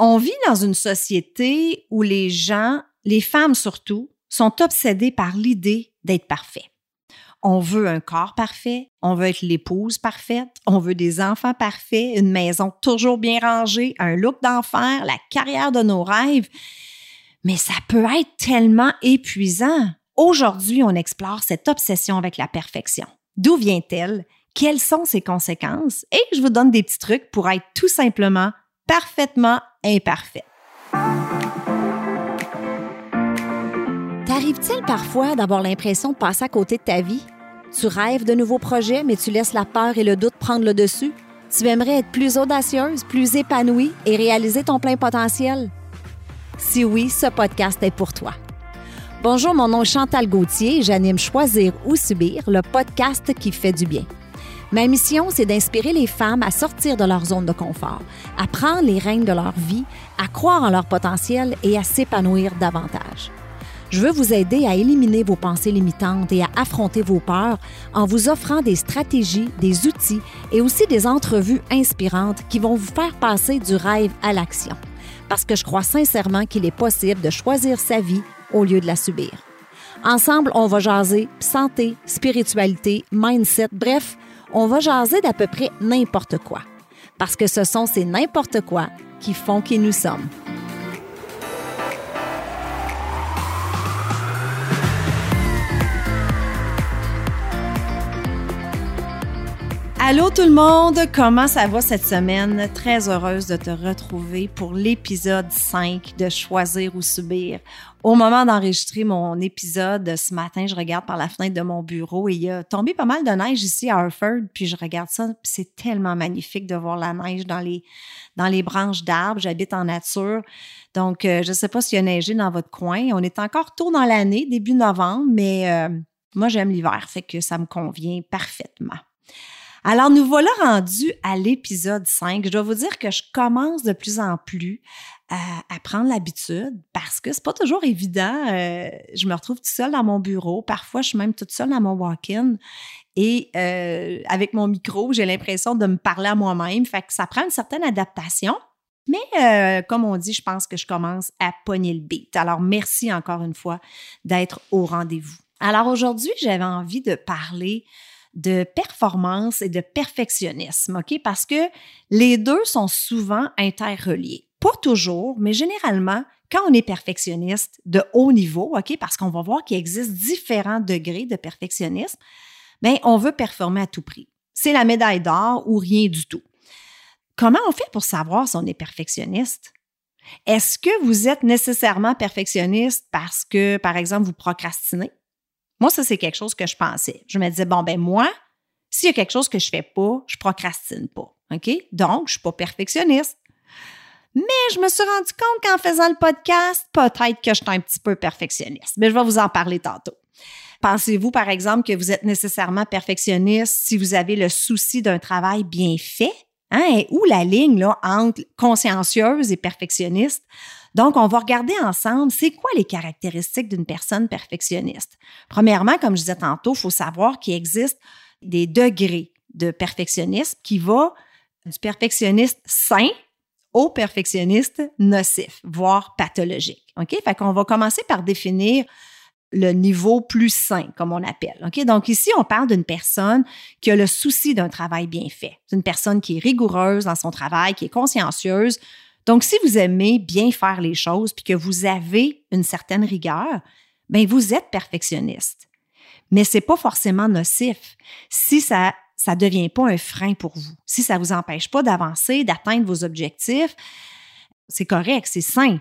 On vit dans une société où les gens, les femmes surtout, sont obsédées par l'idée d'être parfait. On veut un corps parfait, on veut être l'épouse parfaite, on veut des enfants parfaits, une maison toujours bien rangée, un look d'enfer, la carrière de nos rêves. Mais ça peut être tellement épuisant. Aujourd'hui, on explore cette obsession avec la perfection. D'où vient-elle? Quelles sont ses conséquences? Et je vous donne des petits trucs pour être tout simplement parfaitement imparfait. T'arrive-t-il parfois d'avoir l'impression de passer à côté de ta vie? Tu rêves de nouveaux projets, mais tu laisses la peur et le doute prendre le dessus? Tu aimerais être plus audacieuse, plus épanouie et réaliser ton plein potentiel? Si oui, ce podcast est pour toi. Bonjour, mon nom est Chantal Gauthier et j'anime Choisir ou Subir, le podcast qui fait du bien. Ma mission, c'est d'inspirer les femmes à sortir de leur zone de confort, à prendre les règnes de leur vie, à croire en leur potentiel et à s'épanouir davantage. Je veux vous aider à éliminer vos pensées limitantes et à affronter vos peurs en vous offrant des stratégies, des outils et aussi des entrevues inspirantes qui vont vous faire passer du rêve à l'action. Parce que je crois sincèrement qu'il est possible de choisir sa vie au lieu de la subir. Ensemble, on va jaser santé, spiritualité, mindset, bref, on va jaser d'à peu près n'importe quoi. Parce que ce sont ces n'importe quoi qui font qui nous sommes. Allô tout le monde, comment ça va cette semaine? Très heureuse de te retrouver pour l'épisode 5 de Choisir ou Subir. Au moment d'enregistrer mon épisode ce matin, je regarde par la fenêtre de mon bureau et il y a tombé pas mal de neige ici à Harford, puis je regarde ça, c'est tellement magnifique de voir la neige dans les, dans les branches d'arbres. J'habite en nature, donc euh, je ne sais pas s'il y a neigé dans votre coin. On est encore tôt dans l'année, début novembre, mais euh, moi j'aime l'hiver, fait que ça me convient parfaitement. Alors, nous voilà rendus à l'épisode 5. Je dois vous dire que je commence de plus en plus à, prendre l'habitude parce que c'est pas toujours évident. Euh, je me retrouve toute seule dans mon bureau. Parfois, je suis même toute seule dans mon walk-in. Et euh, avec mon micro, j'ai l'impression de me parler à moi-même. Fait que ça prend une certaine adaptation. Mais euh, comme on dit, je pense que je commence à pogner le beat. Alors, merci encore une fois d'être au rendez-vous. Alors aujourd'hui, j'avais envie de parler de performance et de perfectionnisme, OK? Parce que les deux sont souvent interreliés. Pas toujours, mais généralement, quand on est perfectionniste de haut niveau, OK? Parce qu'on va voir qu'il existe différents degrés de perfectionnisme, bien, on veut performer à tout prix. C'est la médaille d'or ou rien du tout. Comment on fait pour savoir si on est perfectionniste? Est-ce que vous êtes nécessairement perfectionniste parce que, par exemple, vous procrastinez? Moi, ça, c'est quelque chose que je pensais. Je me disais, bon, ben moi, s'il y a quelque chose que je fais pas, je procrastine pas. OK? Donc, je suis pas perfectionniste. Mais je me suis rendu compte qu'en faisant le podcast, peut-être que je suis un petit peu perfectionniste. Mais je vais vous en parler tantôt. Pensez-vous, par exemple, que vous êtes nécessairement perfectionniste si vous avez le souci d'un travail bien fait? Hein? Où la ligne là, entre consciencieuse et perfectionniste? Donc, on va regarder ensemble, c'est quoi les caractéristiques d'une personne perfectionniste? Premièrement, comme je disais tantôt, il faut savoir qu'il existe des degrés de perfectionnisme qui va du perfectionniste sain au perfectionniste nocif, voire pathologique. OK? Fait qu'on va commencer par définir le niveau plus sain, comme on appelle. OK? Donc ici, on parle d'une personne qui a le souci d'un travail bien fait. C'est une personne qui est rigoureuse dans son travail, qui est consciencieuse, donc, si vous aimez bien faire les choses puis que vous avez une certaine rigueur, ben vous êtes perfectionniste. Mais c'est pas forcément nocif si ça ça devient pas un frein pour vous. Si ça vous empêche pas d'avancer, d'atteindre vos objectifs, c'est correct, c'est sain.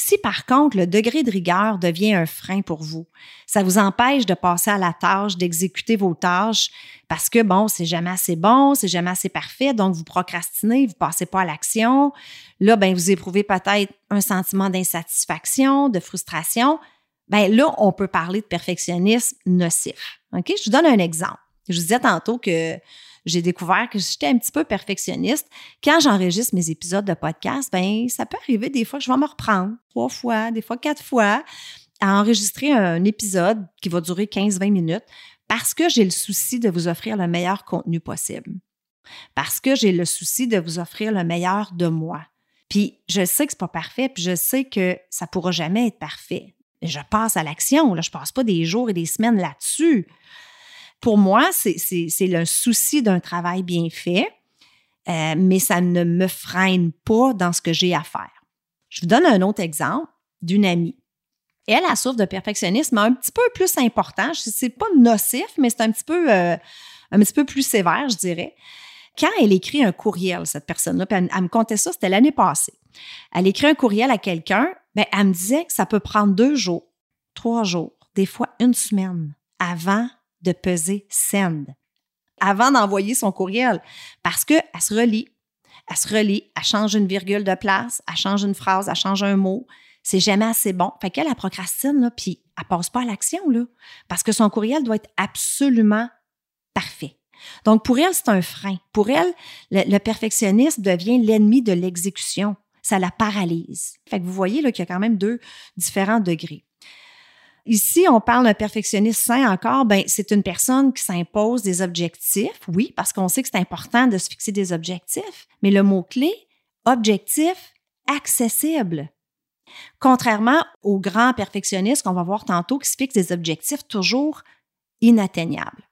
Si par contre le degré de rigueur devient un frein pour vous, ça vous empêche de passer à la tâche, d'exécuter vos tâches parce que bon, c'est jamais assez bon, c'est jamais assez parfait, donc vous procrastinez, vous passez pas à l'action. Là, ben vous éprouvez peut-être un sentiment d'insatisfaction, de frustration. Ben là, on peut parler de perfectionnisme nocif. OK? Je vous donne un exemple. Je vous disais tantôt que j'ai découvert que j'étais un petit peu perfectionniste. Quand j'enregistre mes épisodes de podcast, ben ça peut arriver des fois que je vais me reprendre trois fois, des fois quatre fois à enregistrer un épisode qui va durer 15-20 minutes parce que j'ai le souci de vous offrir le meilleur contenu possible. Parce que j'ai le souci de vous offrir le meilleur de moi. Puis je sais que c'est pas parfait, puis je sais que ça pourra jamais être parfait. Je passe à l'action, là, je passe pas des jours et des semaines là-dessus. Pour moi, c'est le souci d'un travail bien fait, euh, mais ça ne me freine pas dans ce que j'ai à faire. Je vous donne un autre exemple d'une amie. Elle, a souffre de perfectionnisme un petit peu plus important. C'est pas nocif, mais c'est un petit peu, euh, un petit peu plus sévère, je dirais. Quand elle écrit un courriel, cette personne-là, elle, me contait ça, c'était l'année passée. Elle écrit un courriel à quelqu'un, ben, elle me disait que ça peut prendre deux jours, trois jours, des fois une semaine avant de peser send, avant d'envoyer son courriel, parce qu'elle se relit, elle se relit, elle change une virgule de place, elle change une phrase, elle change un mot. C'est jamais assez bon. Fait qu'elle, elle procrastine, là, puis elle passe pas à l'action, parce que son courriel doit être absolument parfait. Donc, pour elle, c'est un frein. Pour elle, le, perfectionnisme devient l'ennemi de l'exécution. Ça la paralyse. Fait que vous voyez là, qu'il y a quand même deux différents degrés. Ici, on parle d'un perfectionniste sain encore, ben, c'est une personne qui s'impose des objectifs, oui, parce qu'on sait que c'est important de se fixer des objectifs, mais le mot-clé, objectif accessible. Contrairement aux grands perfectionnistes qu'on va voir tantôt qui se fixent des objectifs toujours inatteignables.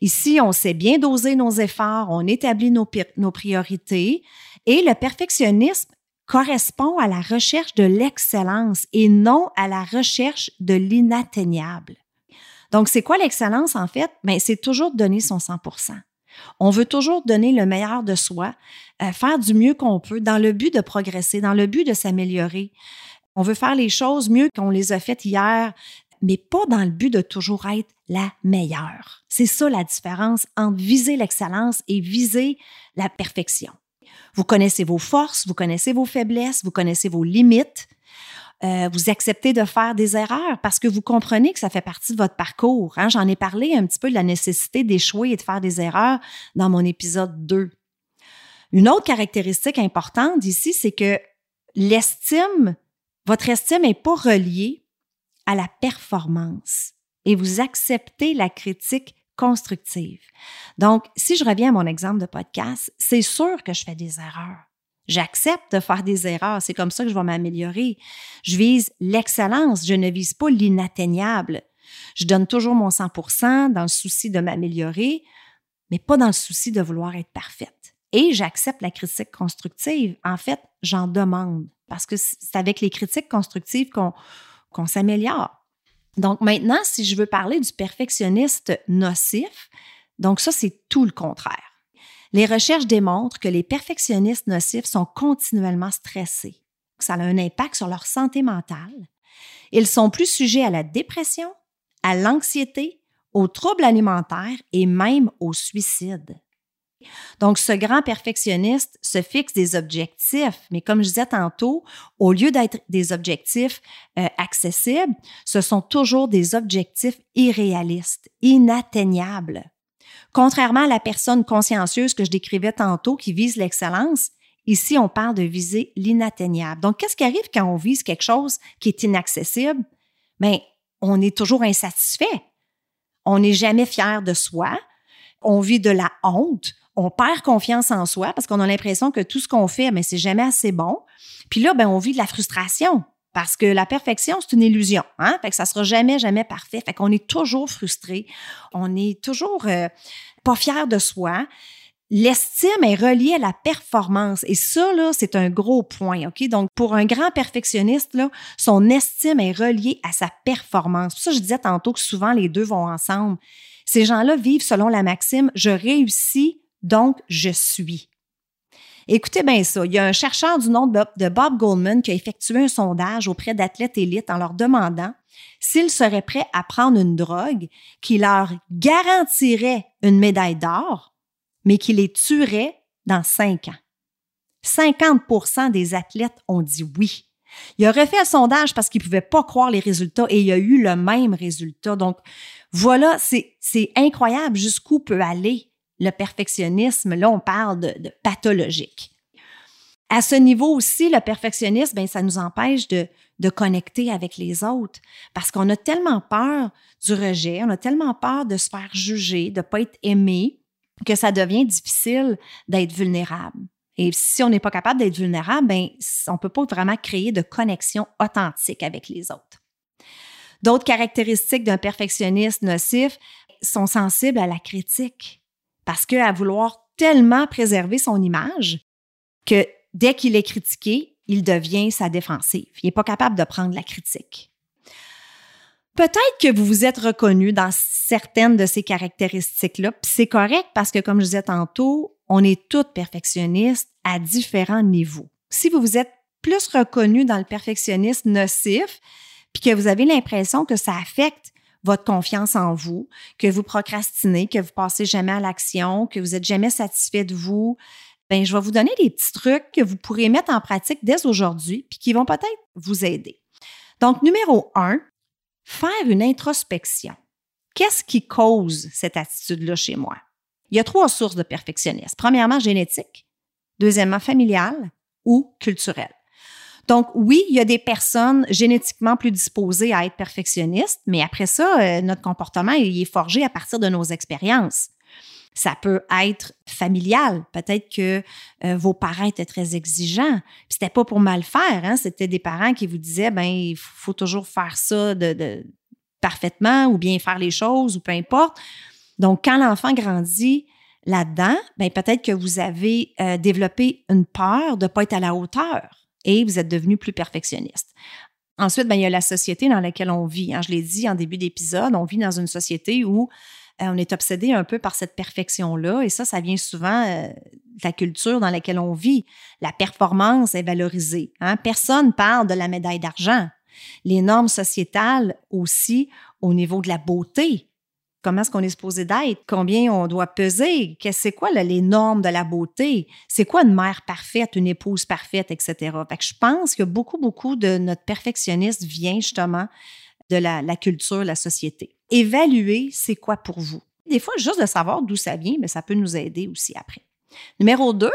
Ici, on sait bien doser nos efforts, on établit nos, nos priorités et le perfectionnisme correspond à la recherche de l'excellence et non à la recherche de l'inatteignable. Donc, c'est quoi l'excellence en fait? Bien, c'est toujours donner son 100% on veut toujours donner le meilleur de soi, euh, faire du mieux qu'on peut dans le but de progresser, dans le but de s'améliorer. On veut faire les choses mieux qu'on les a faites hier, mais pas dans le but de toujours être la meilleure. C'est ça la différence entre viser l'excellence et viser la perfection. Vous connaissez vos forces, vous connaissez vos faiblesses, vous connaissez vos limites. Euh, vous acceptez de faire des erreurs parce que vous comprenez que ça fait partie de votre parcours. Hein. J'en ai parlé un petit peu de la nécessité d'échouer et de faire des erreurs dans mon épisode 2. Une autre caractéristique importante ici, c'est que l'estime, votre estime n'est pas reliée à la performance et vous acceptez la critique constructive. Donc, si je reviens à mon exemple de podcast, c'est sûr que je fais des erreurs. J'accepte de faire des erreurs. C'est comme ça que je vais m'améliorer. Je vise l'excellence. Je ne vise pas l'inatteignable. Je donne toujours mon 100% dans le souci de m'améliorer, mais pas dans le souci de vouloir être parfaite. Et j'accepte la critique constructive. En fait, j'en demande parce que c'est avec les critiques constructives qu'on s'améliore. Donc maintenant, si je veux parler du perfectionniste nocif, donc ça, c'est tout le contraire. Les recherches démontrent que les perfectionnistes nocifs sont continuellement stressés. Ça a un impact sur leur santé mentale. Ils sont plus sujets à la dépression, à l'anxiété, aux troubles alimentaires et même au suicide. Donc, ce grand perfectionniste se fixe des objectifs, mais comme je disais tantôt, au lieu d'être des objectifs euh, accessibles, ce sont toujours des objectifs irréalistes, inatteignables. Contrairement à la personne consciencieuse que je décrivais tantôt qui vise l'excellence, ici on parle de viser l'inatteignable. Donc, qu'est-ce qui arrive quand on vise quelque chose qui est inaccessible? Bien, on est toujours insatisfait. On n'est jamais fier de soi. On vit de la honte on perd confiance en soi parce qu'on a l'impression que tout ce qu'on fait, mais c'est jamais assez bon. Puis là, ben, on vit de la frustration parce que la perfection, c'est une illusion. Hein? Fait que ça sera jamais, jamais parfait. Fait qu'on est toujours frustré. On est toujours euh, pas fier de soi. L'estime est reliée à la performance. Et ça, c'est un gros point. OK? Donc, pour un grand perfectionniste, son estime est reliée à sa performance. Ça, je disais tantôt que souvent les deux vont ensemble. Ces gens-là vivent selon la maxime je réussis donc, je suis. Écoutez bien ça, il y a un chercheur du nom de Bob Goldman qui a effectué un sondage auprès d'athlètes élites en leur demandant s'ils seraient prêts à prendre une drogue qui leur garantirait une médaille d'or, mais qui les tuerait dans cinq ans. 50% des athlètes ont dit oui. Il a refait un sondage parce qu'il ne pouvait pas croire les résultats et il a eu le même résultat. Donc, voilà, c'est incroyable jusqu'où peut aller le perfectionnisme, là, on parle de, pathologique. À ce niveau aussi, le perfectionnisme, ben, ça nous empêche de, connecter avec les autres parce qu'on a tellement peur du rejet, on a tellement peur de se faire juger, de ne pas être aimé, que ça devient difficile d'être vulnérable. Et si on n'est pas capable d'être vulnérable, ben, on ne peut pas vraiment créer de connexion authentique avec les autres. D'autres caractéristiques d'un perfectionniste nocif sont sensibles à la critique parce qu'à vouloir tellement préserver son image que dès qu'il est critiqué, il devient sa défensive. Il n'est pas capable de prendre la critique. Peut-être que vous vous êtes reconnu dans certaines de ces caractéristiques-là, puis c'est correct parce que, comme je disais tantôt, on est toutes perfectionnistes à différents niveaux. Si vous vous êtes plus reconnu dans le perfectionnisme nocif, puis que vous avez l'impression que ça affecte votre confiance en vous, que vous procrastinez, que vous passez jamais à l'action, que vous êtes jamais satisfait de vous, ben je vais vous donner des petits trucs que vous pourrez mettre en pratique dès aujourd'hui puis qui vont peut-être vous aider. Donc numéro un, faire une introspection. Qu'est-ce qui cause cette attitude-là chez moi? Il y a trois sources de perfectionnisme. Premièrement, génétique. Deuxièmement, familial ou culturel. Donc, oui, il y a des personnes génétiquement plus disposées à être perfectionnistes, mais après ça, euh, notre comportement il est forgé à partir de nos expériences. Ça peut être familial. Peut-être que euh, vos parents étaient très exigeants. Puis c'était pas pour mal faire. Hein? C'était des parents qui vous disaient, ben il faut toujours faire ça parfaitement ou bien faire les choses ou peu importe. Donc, quand l'enfant grandit là-dedans, ben peut-être que vous avez euh, développé une peur de ne pas être à la hauteur et vous êtes devenu plus perfectionniste. Ensuite, ben, il y a la société dans laquelle on vit. Hein. Je l'ai dit en début d'épisode, on vit dans une société où euh, on est obsédé un peu par cette perfection-là. Et ça, ça vient souvent euh, de la culture dans laquelle on vit. La performance est valorisée. Hein. Personne parle de la médaille d'argent. Les normes sociétales aussi au niveau de la beauté comment est-ce qu'on est supposé d'être, combien on doit peser, c'est quoi les normes de la beauté, c'est quoi une mère parfaite, une épouse parfaite, etc. Fait que je pense que beaucoup, beaucoup de notre perfectionniste vient justement de la, la culture, la société. Évaluer, c'est quoi pour vous? Des fois, juste de savoir d'où ça vient, mais ça peut nous aider aussi après. Numéro deux,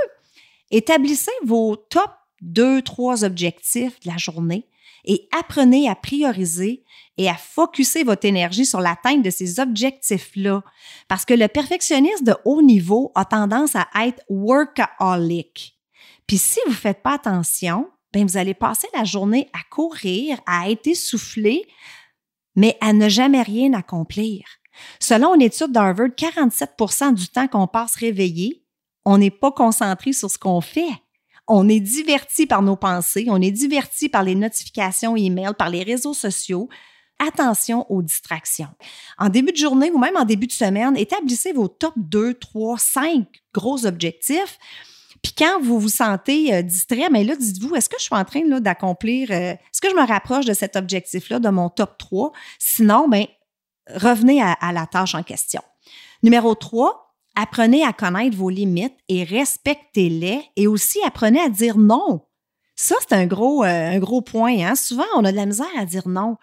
établissez vos top deux, trois objectifs de la journée et apprenez à prioriser et à focuser votre énergie sur l'atteinte de ces objectifs-là. Parce que le perfectionniste de haut niveau a tendance à être workaholic. Puis si vous ne faites pas attention, bien, vous allez passer la journée à courir, à être essoufflé, mais à ne jamais rien accomplir. Selon une étude d'Harvard, 47% du temps qu'on passe réveillé, on n'est pas concentré sur ce qu'on fait. On est diverti par nos pensées, on est diverti par les notifications email, par les réseaux sociaux. Attention aux distractions. En début de journée ou même en début de semaine, établissez vos top 2, 3, 5 gros objectifs. Puis quand vous vous sentez euh, distrait, mais là, dites-vous, est-ce que je suis en train d'accomplir, euh, est-ce que je me rapproche de cet objectif-là, de mon top 3? Sinon, ben, revenez à, à la tâche en question. Numéro 3, apprenez à connaître vos limites et respectez-les et aussi apprenez à dire non. Ça, c'est un gros, euh, un gros point. Hein? Souvent, on a de la misère à dire non.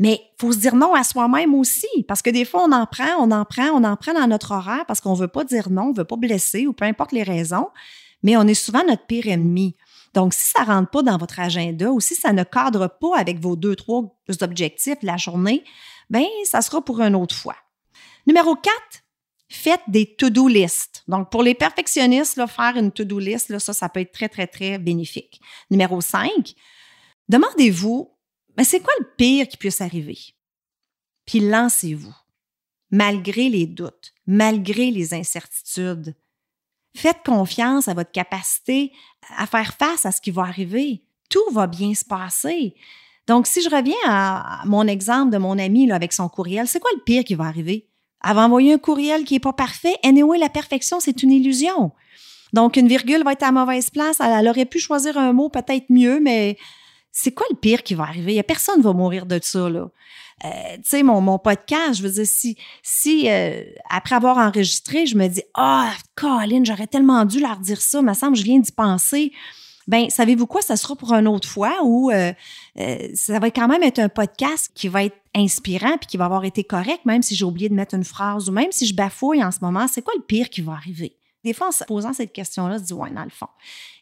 Mais il faut se dire non à soi-même aussi, parce que des fois, on en prend, on en prend, on en prend dans notre horaire parce qu'on ne veut pas dire non, on ne veut pas blesser ou peu importe les raisons, mais on est souvent notre pire ennemi. Donc, si ça ne rentre pas dans votre agenda ou si ça ne cadre pas avec vos deux, trois objectifs de la journée, bien, ça sera pour une autre fois. Numéro 4, faites des to-do list. Donc, pour les perfectionnistes, faire une to-do list, ça, ça peut être très, très, très bénéfique. Numéro 5, demandez-vous, mais c'est quoi le pire qui puisse arriver? Puis lancez-vous, malgré les doutes, malgré les incertitudes. Faites confiance à votre capacité à faire face à ce qui va arriver. Tout va bien se passer. Donc, si je reviens à mon exemple de mon ami avec son courriel, c'est quoi le pire qui va arriver? Elle va envoyer un courriel qui n'est pas parfait. Anyway, la perfection, c'est une illusion. Donc, une virgule va être à mauvaise place. Elle, aurait pu choisir un mot peut-être mieux, mais c'est quoi le pire qui va arriver? N'y a personne qui va mourir de ça, là. Euh, tu sais, mon, mon podcast, je veux dire, si, si euh, après avoir enregistré, je me dis, ah, oh, Colin, j'aurais tellement dû leur dire ça, me semble, je viens d'y penser. Ben, savez-vous quoi? Ça sera pour une autre fois ou euh, euh, ça va quand même être un podcast qui va être inspirant puis qui va avoir été correct, même si j'ai oublié de mettre une phrase ou même si je bafouille en ce moment. C'est quoi le pire qui va arriver? Des fois, en se posant cette question-là, on se dit, ouais, dans le fond.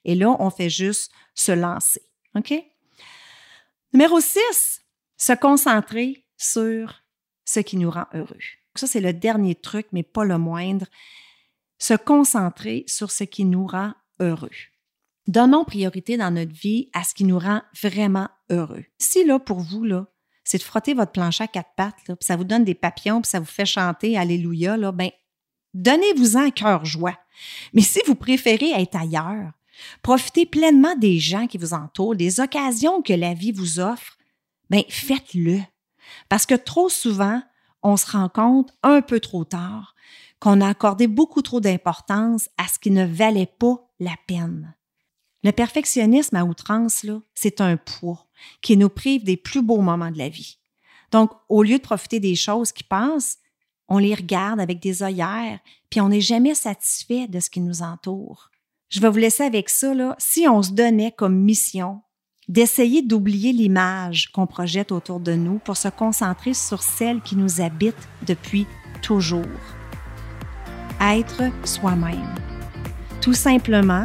Et là, on fait juste se lancer. OK? Numéro 6, se concentrer sur ce qui nous rend heureux. Ça, c'est le dernier truc, mais pas le moindre. Se concentrer sur ce qui nous rend heureux. Donnons priorité dans notre vie à ce qui nous rend vraiment heureux. Si là, pour vous, là, c'est de frotter votre plancher à quatre pattes, puis ça vous donne des papillons, puis ça vous fait chanter Alléluia, là, ben, donnez-vous-en un cœur joie. Mais si vous préférez être ailleurs, profitez pleinement des gens qui vous entourent, des occasions que la vie vous offre, ben, faites-le. Parce que trop souvent, on se rend compte un peu trop tard qu'on a accordé beaucoup trop d'importance à ce qui ne valait pas la peine. Le perfectionnisme à outrance, là, c'est un poids qui nous prive des plus beaux moments de la vie. Donc, au lieu de profiter des choses qui passent, on les regarde avec des œillères, puis on n'est jamais satisfait de ce qui nous entoure. Je vais vous laisser avec ça, là. Si on se donnait comme mission d'essayer d'oublier l'image qu'on projette autour de nous pour se concentrer sur celle qui nous habite depuis toujours. Être soi-même. Tout simplement,